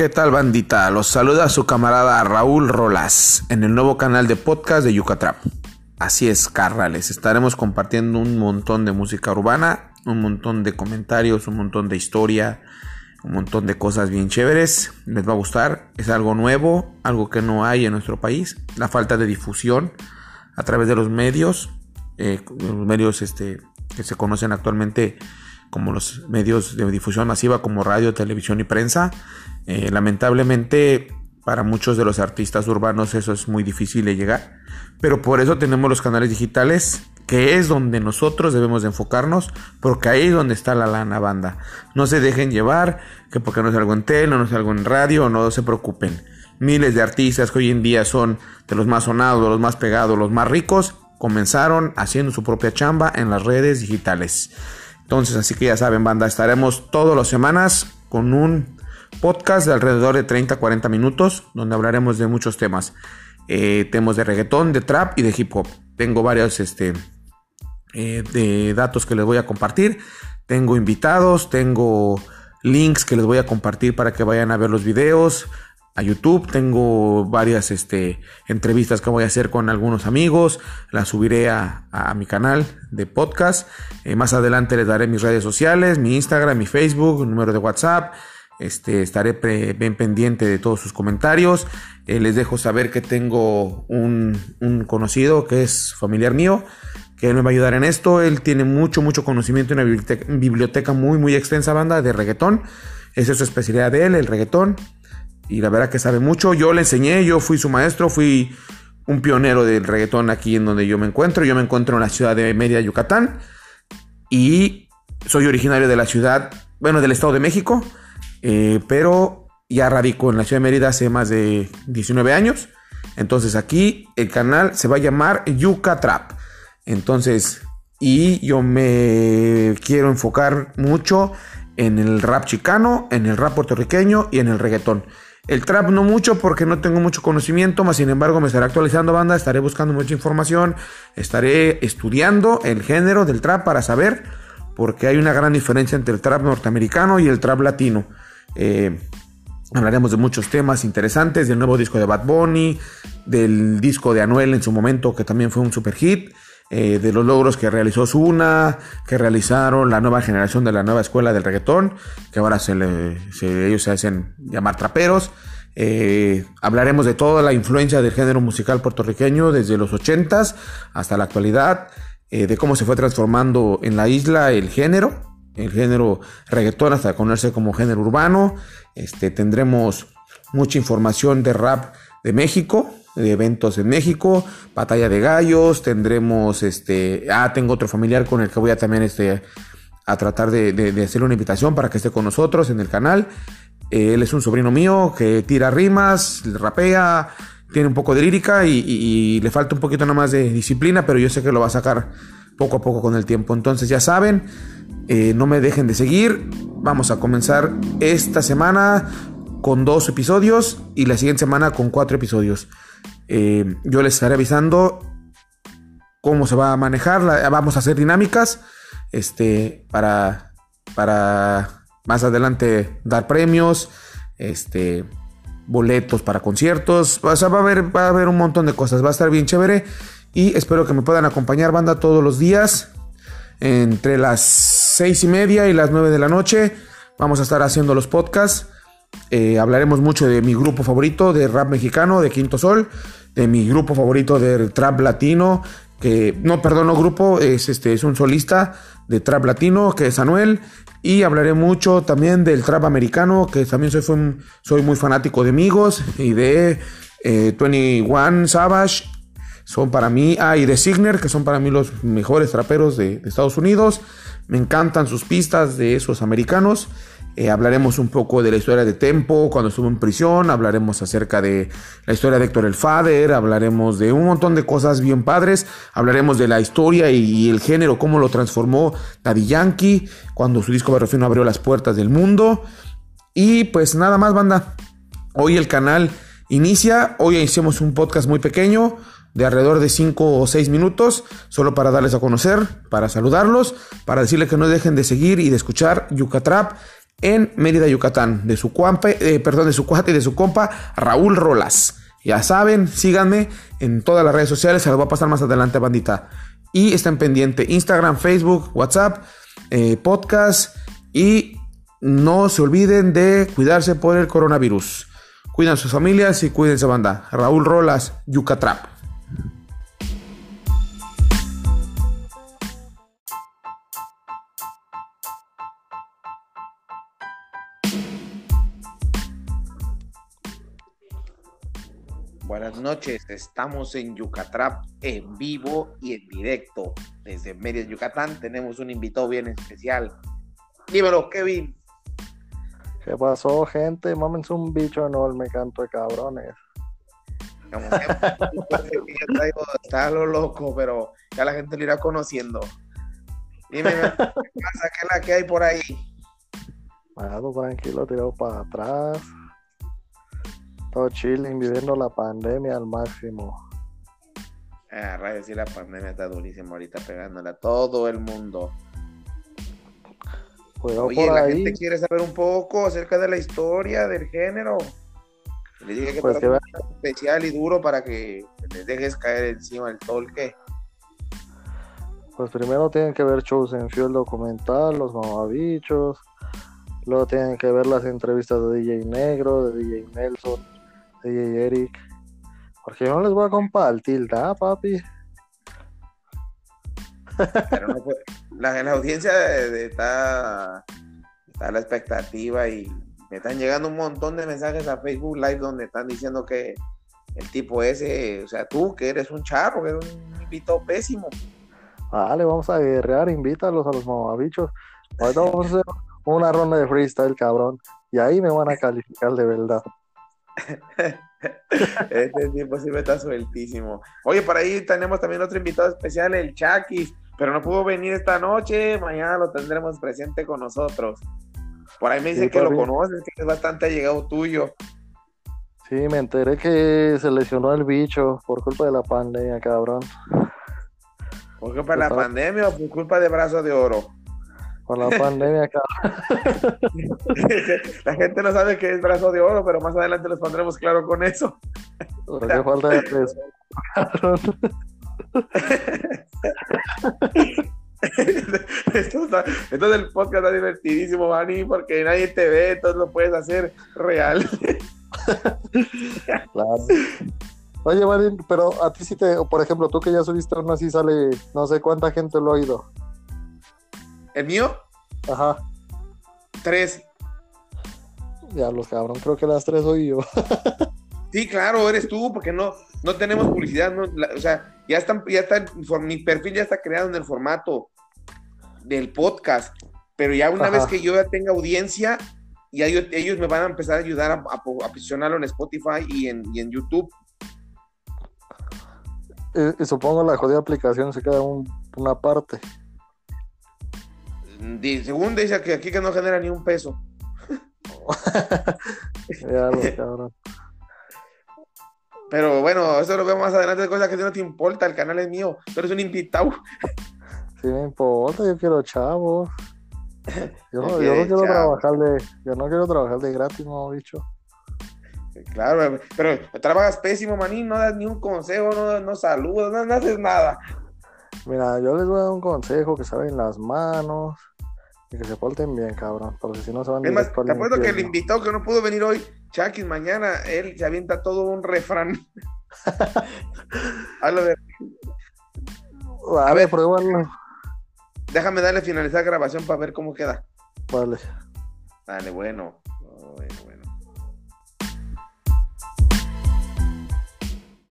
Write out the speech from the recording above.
¿Qué tal bandita? Los saluda su camarada Raúl Rolas en el nuevo canal de podcast de Yucatrap. Así es, carrales, estaremos compartiendo un montón de música urbana, un montón de comentarios, un montón de historia, un montón de cosas bien chéveres. Les va a gustar, es algo nuevo, algo que no hay en nuestro país, la falta de difusión a través de los medios, eh, los medios este, que se conocen actualmente como los medios de difusión masiva como radio, televisión y prensa. Eh, lamentablemente para muchos de los artistas urbanos eso es muy difícil de llegar, pero por eso tenemos los canales digitales, que es donde nosotros debemos de enfocarnos, porque ahí es donde está la lana banda. No se dejen llevar, que porque no es algo en tele, no es algo en radio, no se preocupen. Miles de artistas que hoy en día son de los más sonados, los más pegados, los más ricos, comenzaron haciendo su propia chamba en las redes digitales. Entonces, así que ya saben, banda, estaremos todas las semanas con un podcast de alrededor de 30-40 minutos, donde hablaremos de muchos temas. Eh, temas de reggaetón, de trap y de hip hop. Tengo varios este, eh, de datos que les voy a compartir. Tengo invitados, tengo links que les voy a compartir para que vayan a ver los videos a YouTube. Tengo varias este, entrevistas que voy a hacer con algunos amigos. Las subiré a, mi canal de podcast. Eh, más adelante les daré mis redes sociales, mi Instagram, mi Facebook, número de WhatsApp. Este, estaré bien pendiente de todos sus comentarios. Eh, les dejo saber que tengo un, conocido que es familiar mío, que me va a ayudar en esto. Él tiene mucho, mucho conocimiento en una biblioteca, muy, muy extensa, banda de reggaetón. Esa es su especialidad de él, el reggaetón. Y la verdad que sabe mucho. Yo le enseñé, yo fui su maestro, fui un pionero del reggaetón aquí en donde yo me encuentro. Yo me encuentro en la ciudad de Mérida, Yucatán. Y soy originario de la ciudad, bueno, del Estado de México eh, pero ya radico en la ciudad de Mérida hace más de 19 años. Entonces aquí el canal se va a llamar Yuca Trap. Entonces, y yo me quiero enfocar mucho en el rap chicano, en el rap puertorriqueño y en el reggaetón. El trap no mucho porque no tengo mucho conocimiento, más sin embargo me estaré actualizando banda, estaré buscando mucha información, estaré estudiando el género del trap para saber, porque hay una gran diferencia entre el trap norteamericano y el trap latino. Eh, hablaremos de muchos temas interesantes, del nuevo disco de Bad Bunny, del disco de Anuel en su momento, que también fue un super hit. Eh, de los logros que realizó Zuna, que realizaron la nueva generación de la nueva escuela del reggaetón, que ahora ellos se hacen llamar traperos. Eh, hablaremos de toda la influencia del género musical puertorriqueño desde los 80s hasta la actualidad, de cómo se fue transformando en la isla el género el género reggaetón hasta conocerse como género urbano. Este, tendremos mucha información de rap de México, eventos en México, batalla de gallos, tendremos este, ah, tengo otro familiar con el que voy a también este, a tratar de, de, hacer una invitación para que esté con nosotros en el canal. él es un sobrino mío que tira rimas, rapea, tiene un poco de lírica y, y, le falta un poquito nada más de disciplina, pero yo sé que lo va a sacar poco a poco con el tiempo. Entonces ya saben, eh, no me dejen de seguir. Vamos a comenzar esta semana con dos episodios y la siguiente semana con cuatro episodios. Eh, yo les estaré avisando cómo se va a manejar. vamos a hacer dinámicas este, para, para más adelante dar premios, este, boletos para conciertos. va, a haber, va a haber un montón de cosas. Va a estar bien chévere. Y espero que me puedan acompañar, banda, todos los días entre las seis y media y las nueve de la noche vamos a estar haciendo los podcasts. Eh, hablaremos mucho de mi grupo favorito de rap mexicano, de Quinto Sol, de mi grupo favorito de trap latino, que no, perdón, no grupo, es, este, es un solista de trap latino, que es Anuel, y hablaré mucho también del trap americano, que también soy, soy muy fanático de Amigos y de eh, 21 Savage, son para mí, ah, y de Signer, que son para mí los mejores traperos de Estados Unidos. Me encantan sus pistas de esos americanos. Eh, hablaremos un poco de la historia de Tempo cuando estuvo en prisión, hablaremos acerca de la historia de Héctor el Fader, hablaremos de un montón de cosas bien padres, hablaremos de la historia y, el género, cómo lo transformó Daddy Yankee cuando su disco no abrió las puertas del mundo. Y pues nada más, banda. Hoy el canal inicia, hoy hicimos un podcast muy pequeño, de alrededor de 5 o 6 minutos, solo para darles a conocer, para saludarlos, para decirles que no dejen de seguir y de escuchar Yucatrap en Mérida, Yucatán, de su eh, perdón, de su cuate y de su compa Raúl Rolas. Ya saben, síganme en todas las redes sociales, se los voy a pasar más adelante, bandita. Y estén pendientes, Instagram, Facebook, WhatsApp, eh, podcast y no se olviden de cuidarse por el coronavirus. Cuidan sus familias y cuídense, banda. Raúl Rolas, Yucatrap. Buenas noches, estamos en Yucatrap en vivo y en directo. Desde Mérida, Yucatán, tenemos un invitado bien especial. Dímelo, Kevin. ¿Qué pasó, gente? Mámense un bicho enorme, canto de cabrones. Como está lo loco, pero ya la gente lo irá conociendo. Dime, ¿qué pasa? ¿Qué es la que hay por ahí? Nada, tranquilo, tirado para atrás todo chilling, viviendo la pandemia al máximo. Ah, rayos, sí, la pandemia está durísima ahorita pegándola a todo el mundo. Oye, la gente quiere saber un poco acerca de la historia del género. Le dije que pues especial y duro para que les dejes caer encima el tolque. Pues primero tienen que ver shows en Fiel Documental, Los Mamabichos. Luego tienen que ver las entrevistas de DJ Negro, de DJ Nelson, DJ Eric. Porque yo no les voy a compartir, ¿verdad, papi? Pero no la, la, audiencia está, está a la expectativa y me están llegando un montón de mensajes a Facebook Live donde están diciendo que el tipo ese, o sea, tú que eres un charro, que eres un invitado pésimo. Vale, vamos a guerrear, invítalos a los mamabichos. Ahorita vamos a hacer una ronda de freestyle, cabrón. Y ahí me van a calificar de verdad. Este tipo sí me está sueltísimo. Oye, por ahí tenemos también otro invitado especial, el Chakis, pero no pudo venir esta noche. Mañana lo tendremos presente con nosotros. Por ahí me dicen que lo conoces, que es bastante allegado tuyo. Sí, me enteré que se lesionó el bicho por culpa de la pandemia, cabrón. ¿Por culpa de la pandemia o por culpa de Brazo de Oro? Por la pandemia, cabrón. la gente no sabe qué es brazo de oro, pero más adelante les pondremos claro con eso. Porque falta de tres. entonces el podcast está divertidísimo, Vani, porque nadie te ve, entonces lo puedes hacer real. claro. Oye, Vani, pero a ti sí te, por ejemplo, tú que ya subiste uno así sale, no sé cuánta gente lo ha oído. ¿El mío? Ajá. Tres. Ya los cabrón, creo que las tres soy yo. sí, claro, eres tú, porque no, no tenemos publicidad, o sea, ya están, ya está, mi perfil ya está creado en el formato del podcast, pero ya una vez que yo ya tenga audiencia, ya ellos me van a empezar a ayudar a, posicionarlo en Spotify y en, YouTube. Y, supongo la jodida aplicación se queda una parte según dice que aquí que no genera ni un peso. Pero bueno, eso lo vemos más adelante, cosas que no te importa, el canal es mío, pero es un invitado. Sí me importa, yo quiero chavos. Yo, no, yo no quiero trabajar de, yo no quiero trabajar de gratis, no bicho. Claro, pero trabajas pésimo, manín, no das ni un consejo, no, no saludas, no, no haces nada. Mira, yo les voy a dar un consejo que saben las manos y que se porten bien, cabrón, porque si no se van a más, te acuerdo que el invitado que no pudo venir hoy, Chakis, mañana, él se avienta todo un refrán. Hablo de... A, ver, pruébalo. Déjame darle finalizar grabación para ver cómo queda. Vale. Dale, bueno.